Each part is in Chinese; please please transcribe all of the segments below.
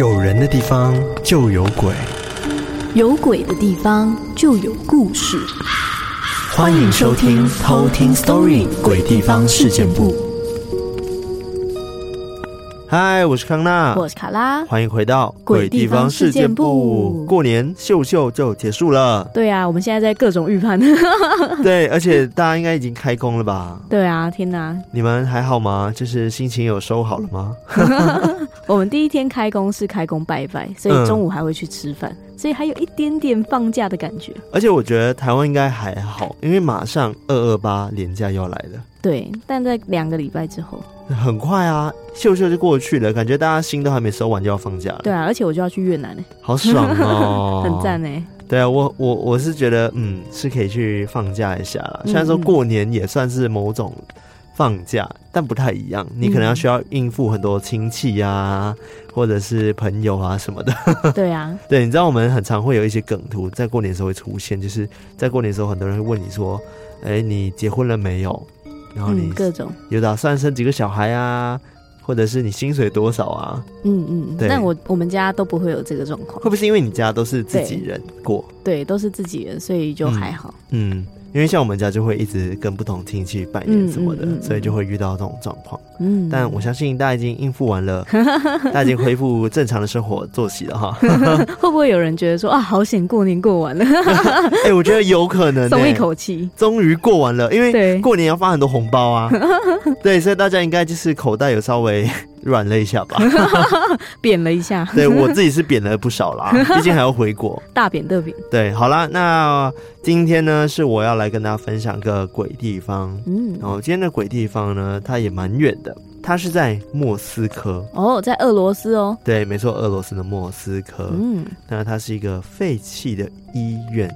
有人的地方就有鬼，有鬼的地方就有故事。欢迎收听《偷听 Story 鬼地方事件簿》。嗨，我是康纳，我是卡拉，欢迎回到《鬼地方事件部》。过年秀秀就结束了，对啊，我们现在在各种预判。对，而且大家应该已经开工了吧？对啊，天哪！你们还好吗？就是心情有收好了吗？我们第一天开工是开工拜拜，所以中午还会去吃饭，嗯、所以还有一点点放假的感觉。而且我觉得台湾应该还好，因为马上二二八连假要来了。对，但在两个礼拜之后。很快啊，秀秀就过去了，感觉大家心都还没收完就要放假了。对啊，而且我就要去越南呢，好爽哦，很赞呢。对啊，我我我是觉得，嗯，是可以去放假一下了。虽然说过年也算是某种放假，嗯、但不太一样。你可能要需要应付很多亲戚啊，或者是朋友啊什么的。对啊，对，你知道我们很常会有一些梗图在过年的时候会出现，就是在过年的时候，很多人会问你说：“哎、欸，你结婚了没有？”然后你各种有打算生几个小孩啊，或者是你薪水多少啊？嗯嗯，对。但我我们家都不会有这个状况。会不会是因为你家都是自己人过？对，都是自己人，所以就还好。嗯。嗯因为像我们家就会一直跟不同亲戚拜年什么的，嗯嗯嗯、所以就会遇到这种状况。嗯，但我相信大家已经应付完了，大家已经恢复正常的生活作息了哈。会不会有人觉得说啊，好险过年过完了？哎、欸，我觉得有可能、欸，松一口气，终于过完了。因为过年要发很多红包啊，对，所以大家应该就是口袋有稍微。软了一下吧，扁了一下。对，我自己是扁了不少啦，毕竟还要回国。大扁特扁。对，好啦，那今天呢是我要来跟大家分享个鬼地方。嗯，然后今天的鬼地方呢，它也蛮远的，它是在莫斯科。哦，在俄罗斯哦。对，没错，俄罗斯的莫斯科。嗯，那它是一个废弃的医院。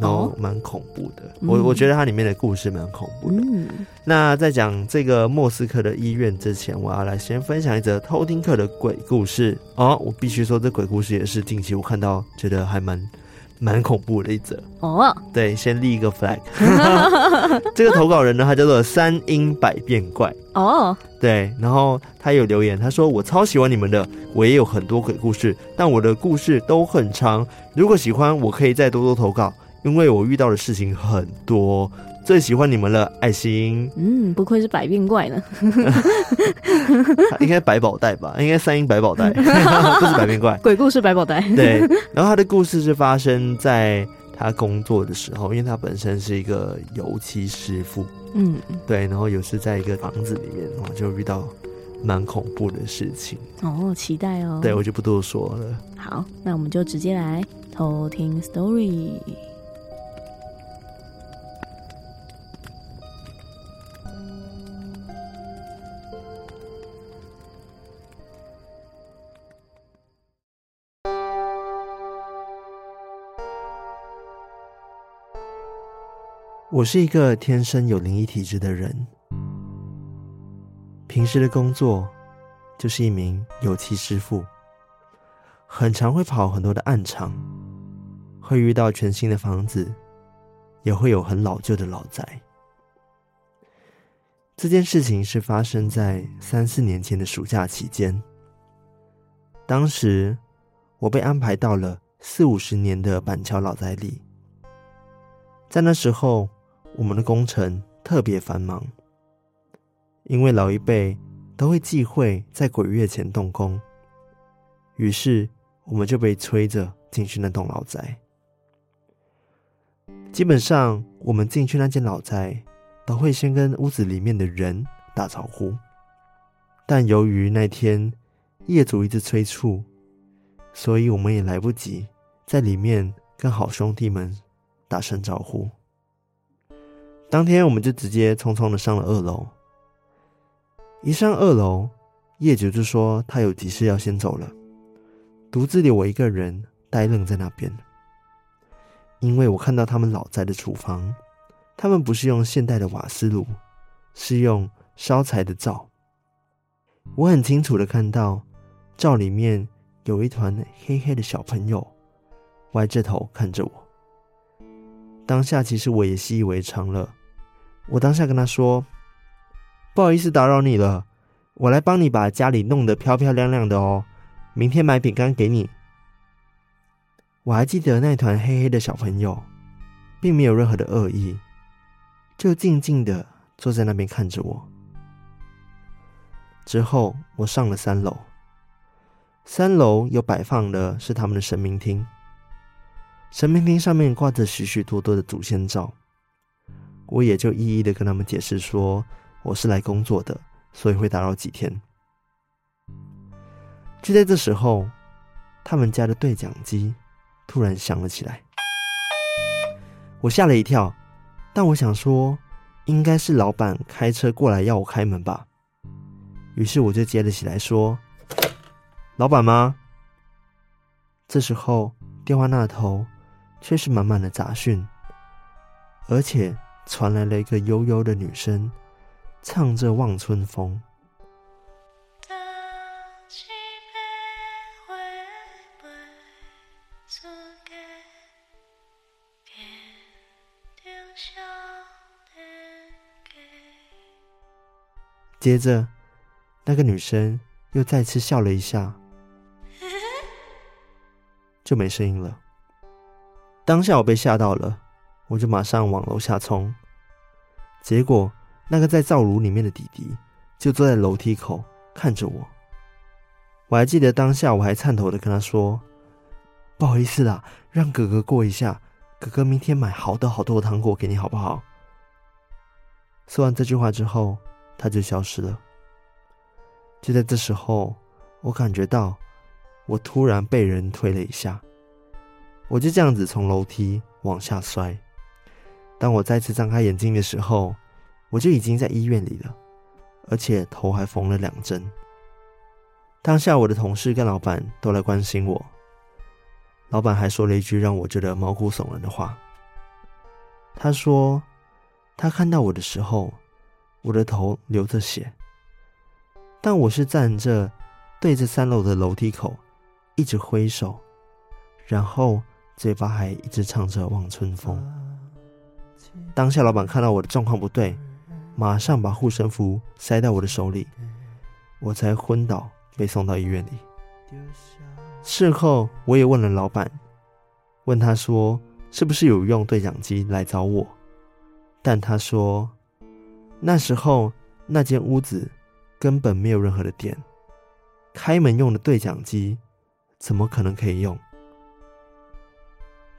然后蛮恐怖的，哦、我我觉得它里面的故事蛮恐怖的。嗯、那在讲这个莫斯科的医院之前，我要来先分享一则偷听课的鬼故事哦。我必须说，这鬼故事也是近期我看到觉得还蛮蛮恐怖的一则哦。对，先立一个 flag。这个投稿人呢，他叫做三英百变怪哦。对，然后他有留言，他说：“我超喜欢你们的，我也有很多鬼故事，但我的故事都很长。如果喜欢，我可以再多多投稿。”因为我遇到的事情很多，最喜欢你们了，爱心。嗯，不愧是百变怪呢。应该百宝袋吧？应该三英百宝袋，不是百变怪。鬼故事百宝袋。对，然后他的故事是发生在他工作的时候，因为他本身是一个油漆师傅。嗯，对，然后有时在一个房子里面，然后就遇到蛮恐怖的事情。哦，期待哦。对，我就不多说了。好，那我们就直接来偷听 story。我是一个天生有灵异体质的人，平时的工作就是一名油漆师傅，很常会跑很多的暗场，会遇到全新的房子，也会有很老旧的老宅。这件事情是发生在三四年前的暑假期间，当时我被安排到了四五十年的板桥老宅里，在那时候。我们的工程特别繁忙，因为老一辈都会忌讳在鬼月前动工，于是我们就被催着进去那栋老宅。基本上，我们进去那间老宅，都会先跟屋子里面的人打招呼，但由于那天业主一直催促，所以我们也来不及在里面跟好兄弟们打声招呼。当天我们就直接匆匆的上了二楼。一上二楼，业主就说他有急事要先走了，独自留我一个人呆愣在那边。因为我看到他们老宅的厨房，他们不是用现代的瓦斯炉，是用烧柴的灶。我很清楚的看到灶里面有一团黑黑的小朋友，歪着头看着我。当下其实我也习以为常了。我当下跟他说：“不好意思打扰你了，我来帮你把家里弄得漂漂亮亮的哦，明天买饼干给你。我还记得那团黑黑的小朋友，并没有任何的恶意，就静静的坐在那边看着我。之后，我上了三楼，三楼有摆放的是他们的神明厅，神明厅上面挂着许许多多的祖先照，我也就一一的跟他们解释说，我是来工作的。所以会打扰几天。就在这时候，他们家的对讲机突然响了起来，我吓了一跳。但我想说，应该是老板开车过来要我开门吧。于是我就接了起来，说：“老板吗？”这时候电话那头却是满满的杂讯，而且传来了一个悠悠的女声。唱着《望春风》，接着那个女生又再次笑了一下，就没声音了。当下我被吓到了，我就马上往楼下冲，结果。那个在灶炉里面的弟弟就坐在楼梯口看着我。我还记得当下，我还颤抖的跟他说：“不好意思啦，让哥哥过一下，哥哥明天买好多好多的糖果给你，好不好？”说完这句话之后，他就消失了。就在这时候，我感觉到我突然被人推了一下，我就这样子从楼梯往下摔。当我再次张开眼睛的时候，我就已经在医院里了，而且头还缝了两针。当下我的同事跟老板都来关心我，老板还说了一句让我觉得毛骨悚然的话。他说，他看到我的时候，我的头流着血，但我是站着对着三楼的楼梯口，一直挥手，然后嘴巴还一直唱着《望春风》。当下老板看到我的状况不对。马上把护身符塞到我的手里，我才昏倒，被送到医院里。事后我也问了老板，问他说是不是有用对讲机来找我，但他说那时候那间屋子根本没有任何的电，开门用的对讲机怎么可能可以用？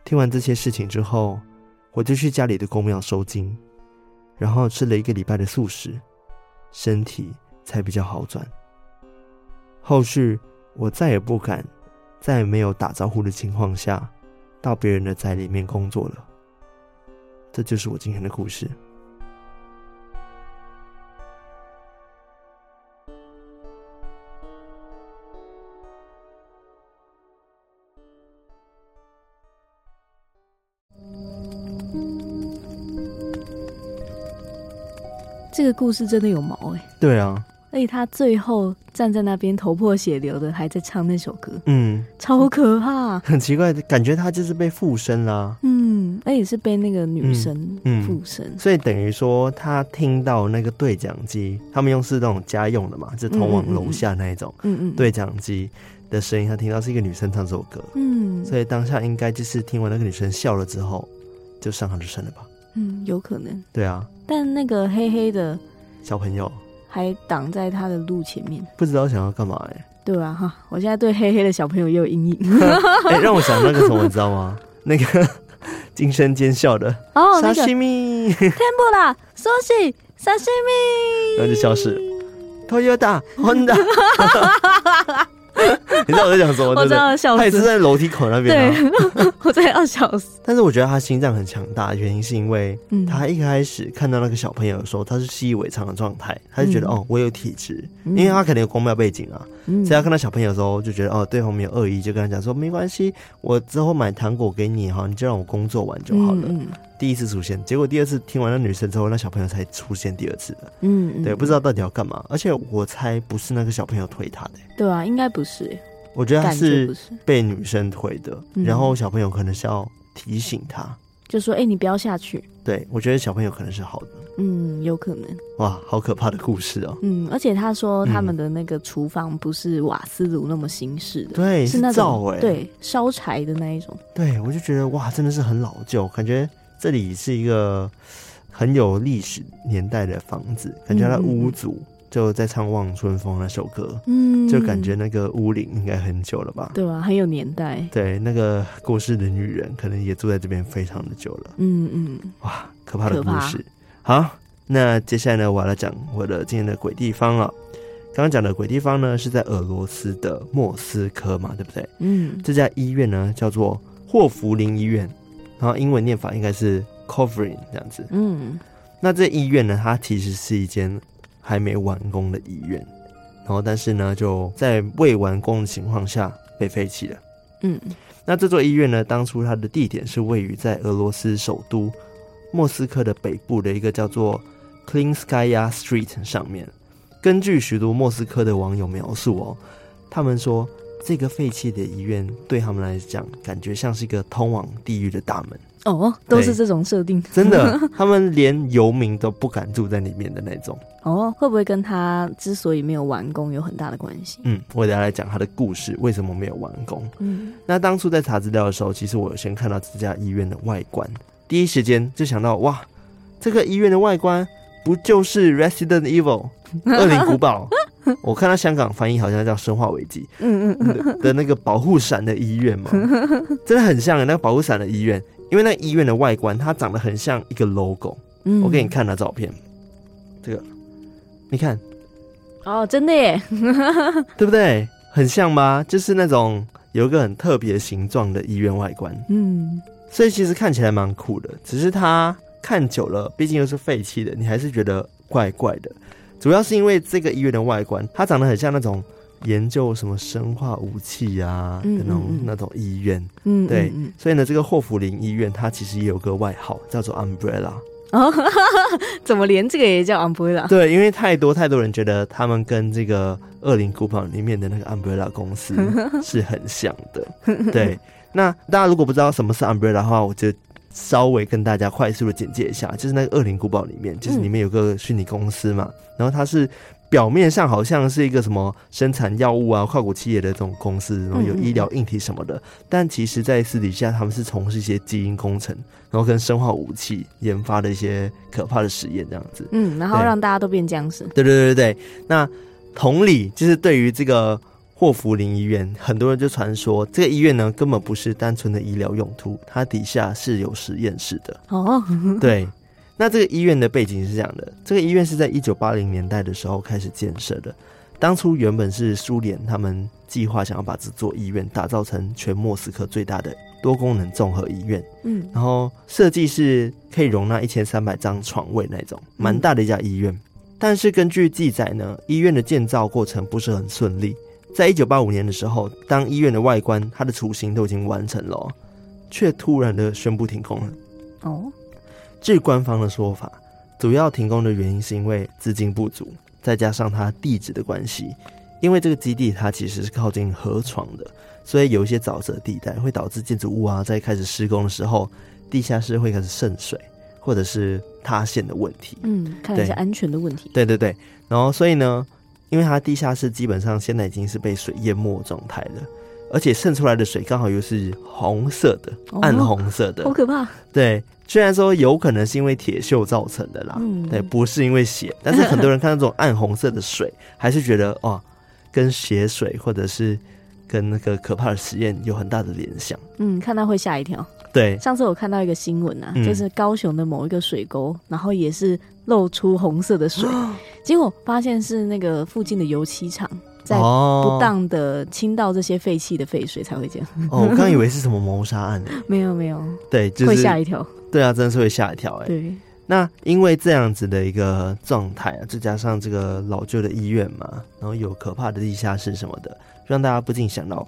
听完这些事情之后，我就去家里的公庙收经。然后吃了一个礼拜的素食，身体才比较好转。后续我再也不敢在没有打招呼的情况下到别人的宅里面工作了。这就是我今天的故事。这个故事真的有毛哎、欸！对啊，而且他最后站在那边头破血流的，还在唱那首歌，嗯，超可怕，很奇怪的感觉，他就是被附身啦，嗯，而且是被那个女生附身，嗯嗯、所以等于说他听到那个对讲机，他们用是那种家用的嘛，就通往楼下那一种，嗯嗯，对讲机的声音，他听到是一个女生唱这首歌，嗯，所以当下应该就是听完那个女生笑了之后，就上他的身了吧。嗯，有可能。对啊，但那个黑黑的小朋友还挡在他的路前面，不知道想要干嘛哎、欸。对啊，哈，我现在对黑黑的小朋友也有阴影。哎、欸，让我想那个什么，你知道吗？那个惊声尖笑的哦，沙西米，天不啦，寿喜，沙西米，然后就消失了。Toyota Honda。你知道我在讲什么？我知道笑死。他也是在楼梯口那边、啊。对，我在要笑死。但是我觉得他心脏很强大，原因是因为他一开始看到那个小朋友的时候，他是习以为常的状态，他就觉得、嗯、哦，我有体质，因为他肯定有宫庙背景啊，嗯、所以他看到小朋友的时候就觉得哦，对方没有恶意，就跟他讲说没关系，我之后买糖果给你哈，你就让我工作完就好了。第一次出现，结果第二次听完那女生之后，那小朋友才出现第二次的。嗯，嗯，对，不知道到底要干嘛。而且我猜不是那个小朋友推他的。对啊，应该不是。我觉得他是被女生推的，然后小朋友可能是要提醒他，就说：“哎、欸，你不要下去。”对，我觉得小朋友可能是好的。嗯，有可能。哇，好可怕的故事哦。嗯，而且他说他们的那个厨房不是瓦斯炉那么新式的，对，是那种欸、对烧柴的那一种。对，我就觉得哇，真的是很老旧，感觉这里是一个很有历史年代的房子，感觉他屋主就在唱《望春风》那首歌，嗯，就感觉那个屋龄应该很久了吧？对啊，很有年代。对，那个过世的女人可能也住在这边非常的久了。嗯嗯，哇，可怕的故事。好，那接下来呢，我要来讲我的今天的鬼地方了。刚刚讲的鬼地方呢，是在俄罗斯的莫斯科嘛，对不对？嗯，这家医院呢叫做霍福林医院，然后英文念法应该是 covering 这样子。嗯，那这医院呢，它其实是一间还没完工的医院，然后但是呢，就在未完工的情况下被废弃了。嗯，那这座医院呢，当初它的地点是位于在俄罗斯首都。莫斯科的北部的一个叫做 Clean Skyya Street 上面，根据许多莫斯科的网友描述哦，他们说这个废弃的医院对他们来讲，感觉像是一个通往地狱的大门哦，都是这种设定，真的，他们连游民都不敢住在里面的那种 哦，会不会跟他之所以没有完工有很大的关系？嗯，我等下来讲他的故事，为什么没有完工？嗯，那当初在查资料的时候，其实我有先看到这家医院的外观。第一时间就想到，哇，这个医院的外观不就是《Resident Evil 》恶灵古堡？我看到香港翻译好像叫《生化危机》嗯嗯的那个保护伞的医院嘛，真的很像那个保护伞的医院，因为那医院的外观它长得很像一个 logo。我给你看那照片，这个你看，哦，真的耶，对不对？很像吗？就是那种有一个很特别形状的医院外观，嗯。所以其实看起来蛮酷的，只是它看久了，毕竟又是废弃的，你还是觉得怪怪的。主要是因为这个医院的外观，它长得很像那种研究什么生化武器啊的那种嗯嗯嗯那种医院。嗯，对。所以呢，这个霍福林医院它其实也有个外号叫做 Umbrella。哦，怎么连这个也叫 Umbrella？对，因为太多太多人觉得他们跟这个《恶灵古堡》里面的那个 Umbrella 公司 是很像的。对。那大家如果不知道什么是 Umbrella 的话，我就稍微跟大家快速的简介一下，就是那个《恶灵古堡》里面，就是里面有个虚拟公司嘛，然后它是表面上好像是一个什么生产药物啊、跨国企业的这种公司，然后有医疗硬体什么的，但其实在私底下他们是从事一些基因工程，然后跟生化武器研发的一些可怕的实验这样子。嗯，然后让大家都变僵尸。对对对对对。那同理，就是对于这个。霍福林医院，很多人就传说这个医院呢，根本不是单纯的医疗用途，它底下是有实验室的。哦，对，那这个医院的背景是这样的：这个医院是在一九八零年代的时候开始建设的。当初原本是苏联他们计划想要把这座医院打造成全莫斯科最大的多功能综合医院。嗯，然后设计是可以容纳一千三百张床位那种，蛮大的一家医院。但是根据记载呢，医院的建造过程不是很顺利。在一九八五年的时候，当医院的外观、它的雏形都已经完成了，却突然的宣布停工了。哦，据官方的说法，主要停工的原因是因为资金不足，再加上它地址的关系。因为这个基地它其实是靠近河床的，所以有一些沼泽地带会导致建筑物啊，在开始施工的时候，地下室会开始渗水，或者是塌陷的问题。嗯，看来是安全的问题。对对对，然后所以呢，因为它地下室基本上现在已经是被水淹没状态了，而且渗出来的水刚好又是红色的，哦、暗红色的，好可怕。对，虽然说有可能是因为铁锈造成的啦，嗯、对，不是因为血，但是很多人看到这种暗红色的水，还是觉得哇，跟血水或者是跟那个可怕的实验有很大的联想。嗯，看到会吓一跳。对，上次我看到一个新闻啊，嗯、就是高雄的某一个水沟，然后也是露出红色的水。结果发现是那个附近的油漆厂在不当的倾倒这些废弃的废水才会这样。哦，我刚以为是什么谋杀案呢？没有没有，对，就是、会吓一跳。对啊，真的是会吓一跳哎。对，那因为这样子的一个状态啊，再加上这个老旧的医院嘛，然后有可怕的地下室什么的，让大家不禁想到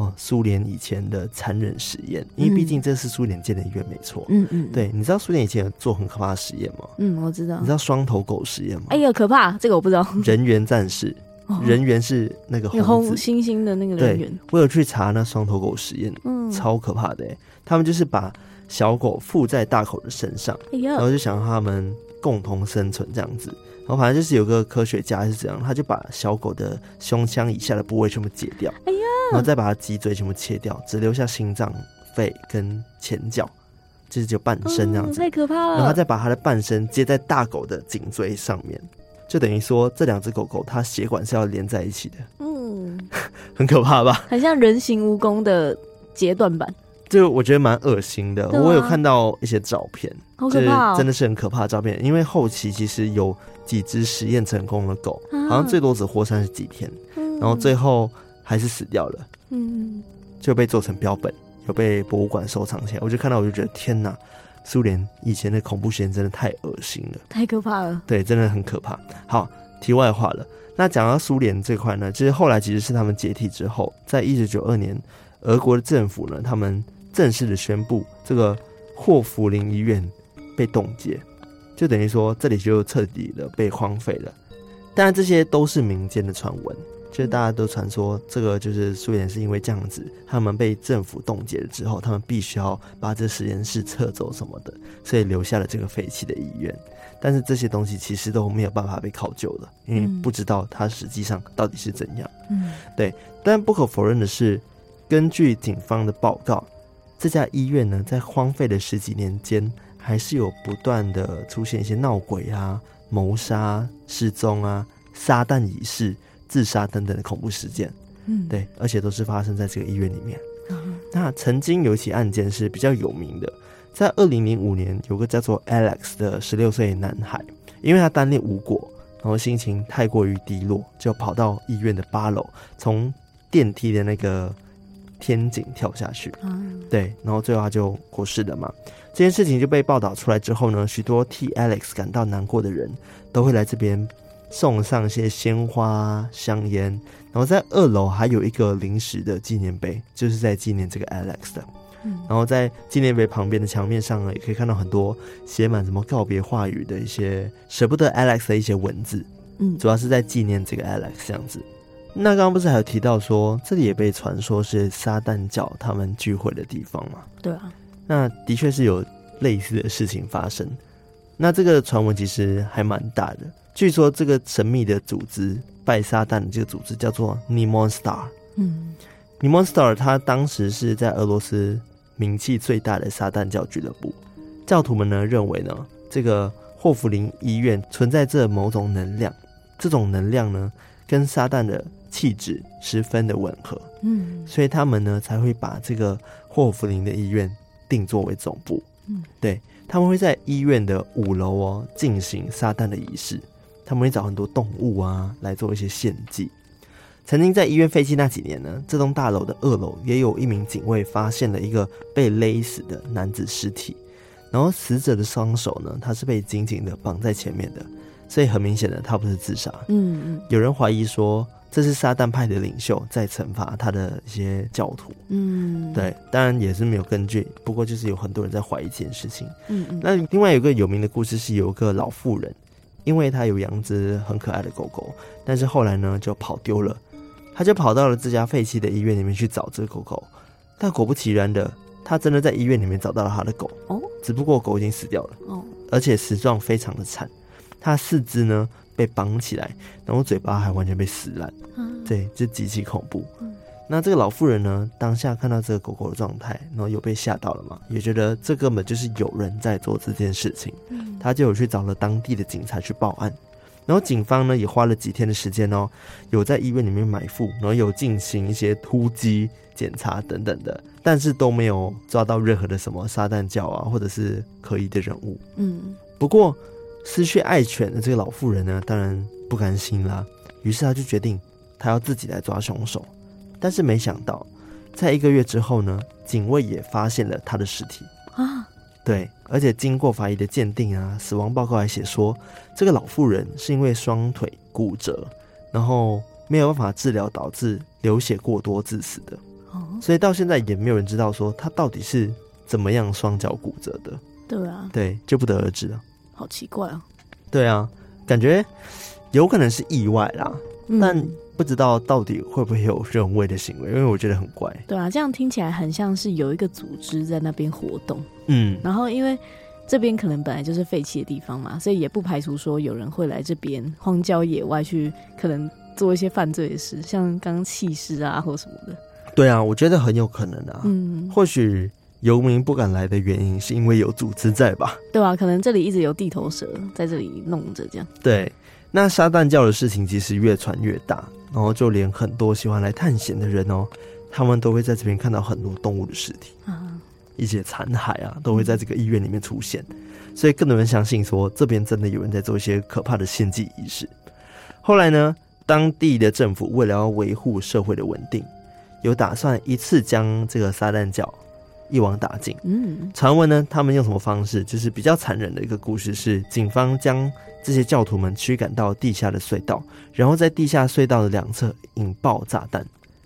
哦，苏联以前的残忍实验。因为毕竟这是苏联建的医院没错。嗯嗯，对，你知道苏联以前有做很可怕的实验吗？嗯，我知道。你知道双头狗实验吗？哎呀，可怕！这个我不知道。人猿战士，人猿是那个红猩猩的那个人猿。对，我有去查那双头狗实验，嗯，超可怕的。他们就是把小狗附在大狗的身上，哎、然后就想让他们共同生存这样子。然后反正就是有个科学家是这样，他就把小狗的胸腔以下的部位全部解掉，哎呀，然后再把它脊椎全部切掉，只留下心脏、肺跟前脚，就是就半身这样子。嗯、太可怕了！然后他再把它的半身接在大狗的颈椎上面，就等于说这两只狗狗它血管是要连在一起的。嗯，很可怕吧？很像人形蜈蚣的截断版。就我觉得蛮恶心的，我有看到一些照片，好可怕哦，真的是很可怕的照片。因为后期其实有几只实验成功的狗，好像最多只活三十几天，然后最后还是死掉了，嗯，就被做成标本，有被博物馆收藏起来。我就看到，我就觉得天哪，苏联以前的恐怖实验真的太恶心了，太可怕了。对，真的很可怕。好，题外话了，那讲到苏联这块呢，其实后来其实是他们解体之后，在一九九二年，俄国的政府呢，他们。正式的宣布，这个霍福林医院被冻结，就等于说这里就彻底的被荒废了。当然，这些都是民间的传闻，就是大家都传说这个就是苏联是因为这样子，他们被政府冻结了之后，他们必须要把这实验室撤走什么的，所以留下了这个废弃的医院。但是这些东西其实都没有办法被考究了，因为不知道它实际上到底是怎样。嗯，对。但不可否认的是，根据警方的报告。这家医院呢，在荒废的十几年间，还是有不断的出现一些闹鬼啊、谋杀、失踪啊、撒旦仪式、自杀等等的恐怖事件。嗯，对，而且都是发生在这个医院里面。嗯，那曾经有一起案件是比较有名的，在二零零五年，有个叫做 Alex 的十六岁男孩，因为他单恋无果，然后心情太过于低落，就跑到医院的八楼，从电梯的那个。天井跳下去，嗯，对，然后最后他就过世了嘛。这件事情就被报道出来之后呢，许多替 Alex 感到难过的人都会来这边送上一些鲜花、香烟，然后在二楼还有一个临时的纪念碑，就是在纪念这个 Alex 的。嗯，然后在纪念碑旁边的墙面上呢，也可以看到很多写满什么告别话语的一些舍不得 Alex 的一些文字。嗯，主要是在纪念这个 Alex 这样子。那刚刚不是还有提到说，这里也被传说是撒旦教他们聚会的地方吗？对啊，那的确是有类似的事情发生。那这个传闻其实还蛮大的。据说这个神秘的组织拜撒旦的这个组织叫做 Neumon Star。嗯，Neumon Star 它当时是在俄罗斯名气最大的撒旦教俱乐部。教徒们呢认为呢，这个霍福林医院存在着某种能量，这种能量呢跟撒旦的气质十分的吻合，嗯，所以他们呢才会把这个霍福林的医院定作为总部，嗯，对，他们会在医院的五楼哦进行撒旦的仪式，他们会找很多动物啊来做一些献祭。曾经在医院废弃那几年呢，这栋大楼的二楼也有一名警卫发现了一个被勒死的男子尸体，然后死者的双手呢，他是被紧紧的绑在前面的，所以很明显的他不是自杀，嗯嗯，有人怀疑说。这是撒旦派的领袖在惩罚他的一些教徒，嗯，对，当然也是没有根据，不过就是有很多人在怀疑这件事情，嗯嗯。那另外有个有名的故事是，有一个老妇人，因为他有养只很可爱的狗狗，但是后来呢就跑丢了，他就跑到了这家废弃的医院里面去找这个狗狗，但果不其然的，他真的在医院里面找到了他的狗，哦，只不过狗已经死掉了，哦，而且死状非常的惨，它四肢呢。被绑起来，然后嘴巴还完全被撕烂，嗯，对，这极其恐怖。嗯，那这个老妇人呢，当下看到这个狗狗的状态，然后有被吓到了嘛，也觉得这根本就是有人在做这件事情，嗯，他就有去找了当地的警察去报案，然后警方呢也花了几天的时间哦，有在医院里面埋伏，然后有进行一些突击检查等等的，但是都没有抓到任何的什么撒旦教啊，或者是可疑的人物，嗯，不过。失去爱犬的这个老妇人呢，当然不甘心啦。于是他就决定，他要自己来抓凶手。但是没想到，在一个月之后呢，警卫也发现了他的尸体啊。对，而且经过法医的鉴定啊，死亡报告还写说，这个老妇人是因为双腿骨折，然后没有办法治疗，导致流血过多致死的。所以到现在也没有人知道说她到底是怎么样双脚骨折的。对啊，对，就不得而知了。好奇怪啊！对啊，感觉有可能是意外啦，但不知道到底会不会有人为的行为，因为我觉得很怪。对啊，这样听起来很像是有一个组织在那边活动。嗯，然后因为这边可能本来就是废弃的地方嘛，所以也不排除说有人会来这边荒郊野外去，可能做一些犯罪的事，像刚刚弃尸啊或什么的。对啊，我觉得很有可能啊。嗯，或许游民不敢来的原因是因为有组织在吧？对啊，可能这里一直有地头蛇在这里弄着，这样。对，那撒旦教的事情其实越传越大。然后就连很多喜欢来探险的人哦，他们都会在这边看到很多动物的尸体，啊，一些残骸啊，都会在这个医院里面出现，所以更多人相信说这边真的有人在做一些可怕的献祭仪式。后来呢，当地的政府为了要维护社会的稳定，有打算一次将这个撒旦教一网打尽。嗯，传闻呢，他们用什么方式？就是比较残忍的一个故事是，警方将。这些教徒们驱赶到地下的隧道，然后在地下隧道的两侧引爆炸弹，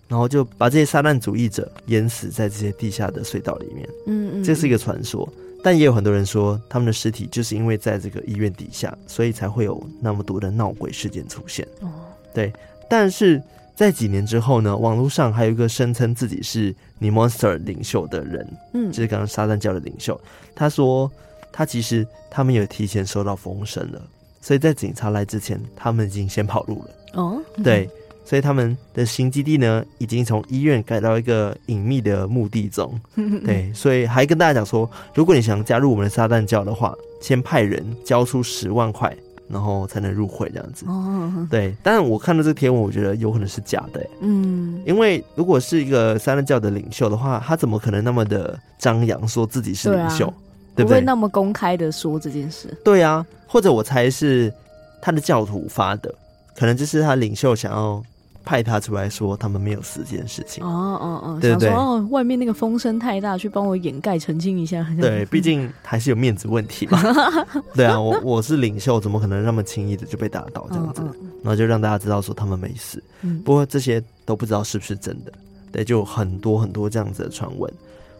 然后就把这些撒旦主义者淹死在这些地下的隧道里面。嗯嗯，这是一个传说，但也有很多人说，他们的尸体就是因为在这个医院底下，所以才会有那么多的闹鬼事件出现。哦，对。但是在几年之后呢，网络上还有一个声称自己是 Nemonster 领袖的人，嗯，就是刚刚撒旦教的领袖，他说他其实他们有提前收到风声了。所以在警察来之前，他们已经先跑路了。哦，对，所以他们的新基地呢，已经从医院改到一个隐秘的墓地中。对，所以还跟大家讲说，如果你想加入我们的撒旦教的话，先派人交出十万块，然后才能入会这样子。哦，对，但我看到这个贴文，我觉得有可能是假的。嗯，因为如果是一个三任教的领袖的话，他怎么可能那么的张扬说自己是领袖？对不对？不会那么公开的说这件事。对啊，或者我猜是他的教徒发的，可能就是他领袖想要派他出来说他们没有死这件事情。哦哦哦，对对，想说哦，外面那个风声太大，去帮我掩盖澄清一下。对，毕竟还是有面子问题嘛。对啊，我我是领袖，怎么可能那么轻易的就被打倒这样子？然后就让大家知道说他们没死。嗯，不过这些都不知道是不是真的。对，就很多很多这样子的传闻。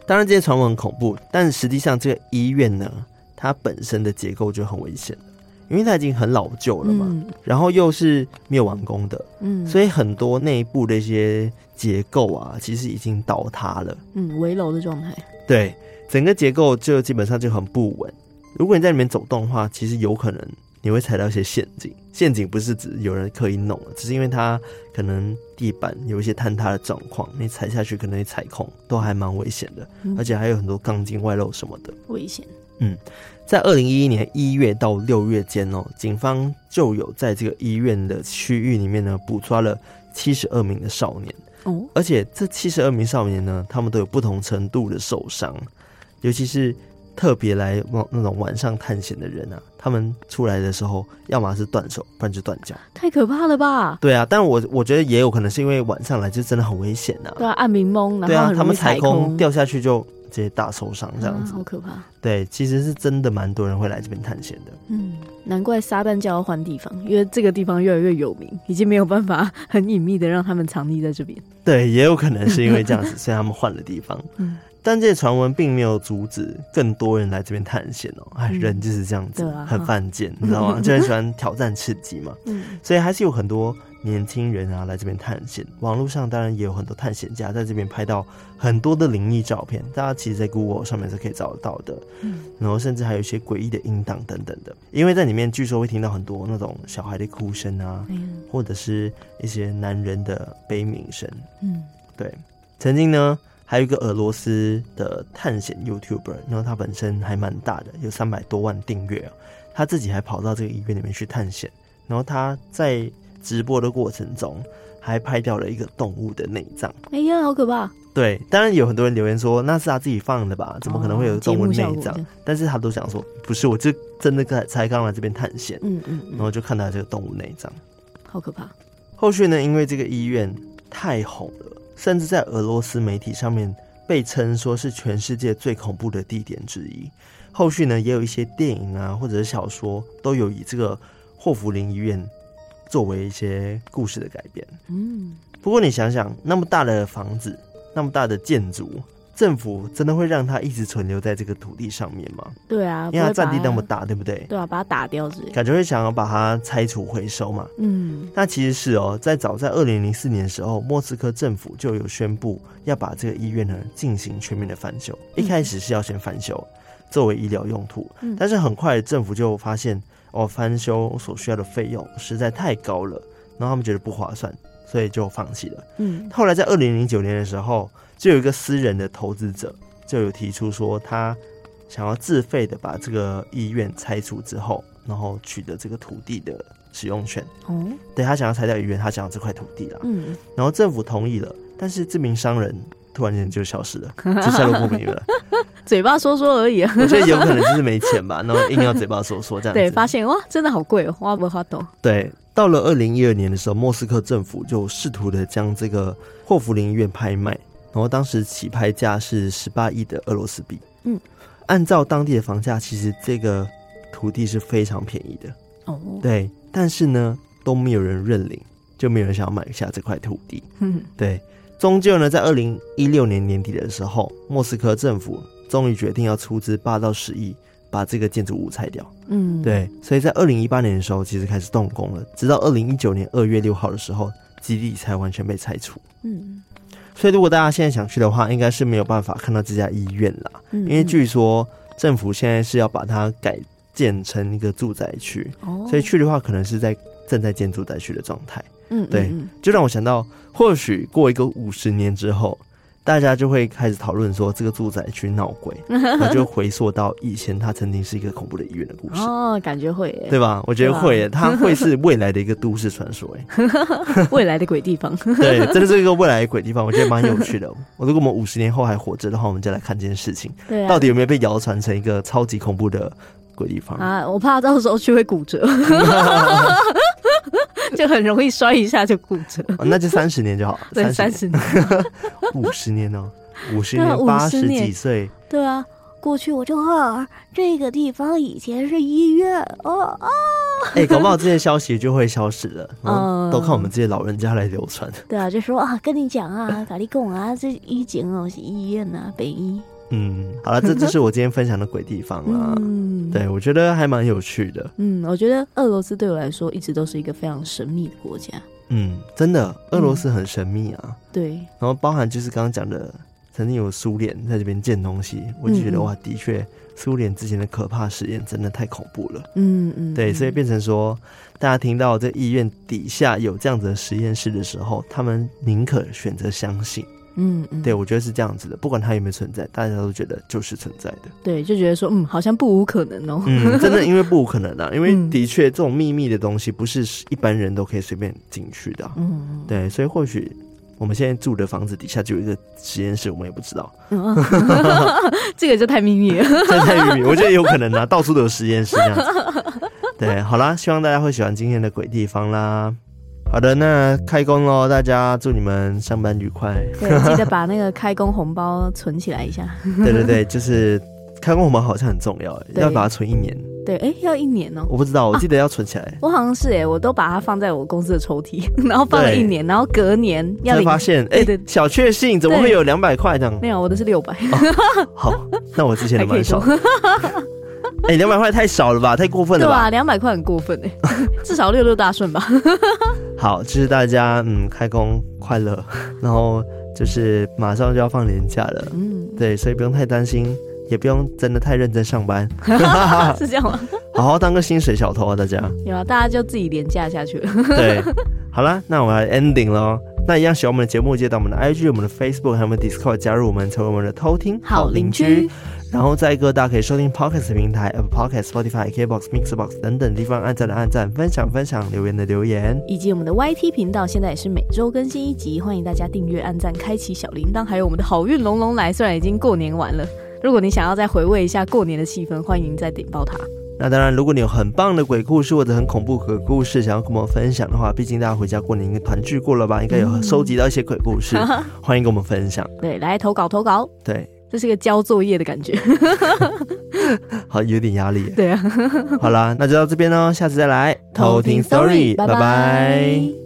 当然，这些传闻很恐怖，但实际上这个医院呢，它本身的结构就很危险，因为它已经很老旧了嘛，嗯，然后又是没有完工的，嗯，所以很多内部的一些结构啊，其实已经倒塌了，嗯，危楼的状态，对，整个结构就基本上就很不稳。如果你在里面走动的话，其实有可能。你会踩到一些陷阱，陷阱不是指有人刻意弄，只是因为它可能地板有一些坍塌的状况，你踩下去可能会踩空，都还蛮危险的，嗯，而且还有很多钢筋外露什么的，危险。嗯，在二零一一年一月到六月间哦，警方就有在这个医院的区域里面呢，捕抓了七十二名的少年哦，而且这七十二名少年呢，他们都有不同程度的受伤，尤其是。特别来往那种晚上探险的人啊，他们出来的时候，要么是断手，不然就断脚，太可怕了吧？对啊，但我我觉得也有可能是因为晚上来就真的很危险呐。对啊，暗明蒙，然后对啊，他们踩，空掉下去就直接大受伤这样子，啊，好可怕。对，其实是真的蛮多人会来这边探险的。嗯，难怪撒旦教要换地方，因为这个地方越来越有名，已经没有办法 很隐秘的让他们藏匿在这边。对，也有可能是因为这样子，所以他们换了地方。嗯。但这些传闻并没有阻止更多人来这边探险哦。哎，人就是这样子，嗯啊、很犯贱，你知道吗？就很喜欢挑战刺激嘛。嗯，所以还是有很多年轻人啊来这边探险。网络上当然也有很多探险家在这边拍到很多的灵异照片，大家其实，在 Google 上面是可以找得到的。嗯，然后甚至还有一些诡异的音档等等的，因为在里面据说会听到很多那种小孩的哭声啊，嗯，或者是一些男人的悲鸣声。嗯，对，曾经呢。还有一个俄罗斯的探险 YouTuber，然后他本身还蛮大的，有三百多万订阅啊。他自己还跑到这个医院里面去探险，然后他在直播的过程中还拍掉了一个动物的内脏。哎呀，好可怕！对，当然有很多人留言说那是他自己放的吧？怎么可能会有动物内脏？哦，但是他都想说不是，我就真的才才刚来这边探险，嗯嗯，嗯，然后就看到这个动物内脏，好可怕。后续呢，因为这个医院太红了。甚至在俄罗斯媒体上面被称说是全世界最恐怖的地点之一。后续呢，也有一些电影啊，或者是小说，都有以这个霍福林医院作为一些故事的改编。嗯，不过你想想，那么大的房子，那么大的建筑，政府真的会让它一直存留在这个土地上面吗？对啊，因为它占地那么大，对不对？对啊，把它打掉之类，感觉会想要把它拆除回收嘛。嗯，那其实是哦，在早在二零零四年的时候，莫斯科政府就有宣布要把这个医院呢进行全面的翻修。一开始是要先翻修，作为医疗用途，嗯，但是很快政府就发现哦，翻修所需要的费用实在太高了，然后他们觉得不划算，所以就放弃了。嗯，后来在二零零九年的时候。就有一个私人的投资者就有提出说，他想要自费的把这个医院拆除之后，然后取得这个土地的使用权。哦，对，他想要拆掉医院，他想要这块土地啦。嗯，然后政府同意了，但是这名商人突然间就消失了，就下落不明了。嘴巴说说而已啊，我觉得有可能就是没钱吧，然后硬要嘴巴说说这样子。对，发现哇，真的好贵哦，花不花懂？对，到了二零一二年的时候，莫斯科政府就试图的将这个霍福林医院拍卖。然后当时起拍价是十八亿的俄罗斯币。嗯，按照当地的房价，其实这个土地是非常便宜的。哦，对，但是呢，都没有人认领，就没有人想要买下这块土地。嗯，对，终究呢，在二零一六年年底的时候，莫斯科政府终于决定要出资八到十亿，把这个建筑物拆掉。嗯，对，所以在二零一八年的时候，其实开始动工了，直到二零一九年二月六号的时候，基地才完全被拆除。嗯。所以，如果大家现在想去的话，应该是没有办法看到这家医院啦。嗯，因为据说政府现在是要把它改建成一个住宅区，哦，所以去的话可能是在正在建住宅区的状态。嗯，对，就让我想到，或许过一个五十年之后。大家就会开始讨论说，这个住宅区闹鬼，那就回溯到以前它曾经是一个恐怖的医院的故事 哦，感觉会耶，对吧？我觉得会耶，它会是未来的一个都市传说，哎，未来的鬼地方，对，真的是一个未来的鬼地方，我觉得蛮有趣的。我如果我们五十年后还活着的话，我们就来看这件事情，对啊，到底有没有被谣传成一个超级恐怖的鬼地方啊？我怕到时候去会骨折。就很容易摔一下就骨折，哦，那就三十年就好。对，三十年，五十年哦，五十年，八十几岁。对啊，过去我就啊这个地方以前是医院哦啊。哎、欸，搞不好这些消息就会消失了，嗯，都靠我们这些老人家来流传。对啊，就说啊，跟你讲啊，法力贡啊，这医警哦是医院呐，北医。嗯，好了，这就是我今天分享的鬼地方了。嗯，对，我觉得还蛮有趣的。嗯，我觉得俄罗斯对我来说一直都是一个非常神秘的国家。嗯，真的，俄罗斯很神秘啊。嗯、对，然后包含就是刚刚讲的，曾经有苏联在这边建东西，我就觉得、嗯、哇，的确，苏联之前的可怕实验真的太恐怖了。嗯嗯，对，所以变成说，大家听到这医院底下有这样子的实验室的时候，他们宁可选择相信。嗯，嗯，对，我觉得是这样子的，不管它有没有存在，大家都觉得就是存在的。对，就觉得说，嗯，好像不无可能哦。嗯，真的，因为不无可能啊，因为的确这种秘密的东西不是一般人都可以随便进去的。嗯，对，所以或许我们现在住的房子底下就有一个实验室，我们也不知道。嗯，这个就太秘密了，这太秘密，我觉得有可能啊，到处都有实验室这样子。对，好啦，希望大家会喜欢今天的鬼地方啦。好的，那开工喽！大家祝你们上班愉快。对，记得把那个开工红包存起来一下。对对对，就是开工红包好像很重要，要把它存一年。对，哎，要一年哦。我不知道，我记得要存起来。啊、我好像是哎，我都把它放在我公司的抽屉，然后放了一年，然后隔年要发现，哎，小确幸，怎么会有两百块这样？没有，我的是六百。哦。好，那我之前的蛮少。哎，两百块太少了吧？太过分了吧？对啊？两百块很过分哎，至少六六大顺吧。好，就是大家嗯，开工快乐，然后就是马上就要放年假了，嗯，对，所以不用太担心，也不用真的太认真上班，是这样吗？好好当个薪水小偷啊，大家。有啊，大家就自己连假下去了。对，好了，那我们来 ending 喽。那一样喜欢我们的节目，记得到我们的 IG、我们的 Facebook 还有我们的 Discord 加入我们，成为我们的偷听好邻居。然后在各大可以收听 Podcast 平台，Apple Podcast、Spotify、KBox、Mixbox 等等地方按赞的按赞，分享分享，留言的留言，以及我们的 YT 频道，现在也是每周更新一集，欢迎大家订阅、按赞、开启小铃铛，还有我们的好运龙龙来，虽然已经过年完了，如果你想要再回味一下过年的气氛，欢迎再点爆它。那当然，如果你有很棒的鬼故事或者很恐怖鬼故事，想要跟我们分享的话，毕竟大家回家过年应该团聚过了吧，应该有收集到一些鬼故事，嗯、欢迎跟我们分享。对，来投稿投稿。对。这是个交作业的感觉，好，有点压力。对啊，好啦，那就到这边喽，下次再来偷听 story。拜拜。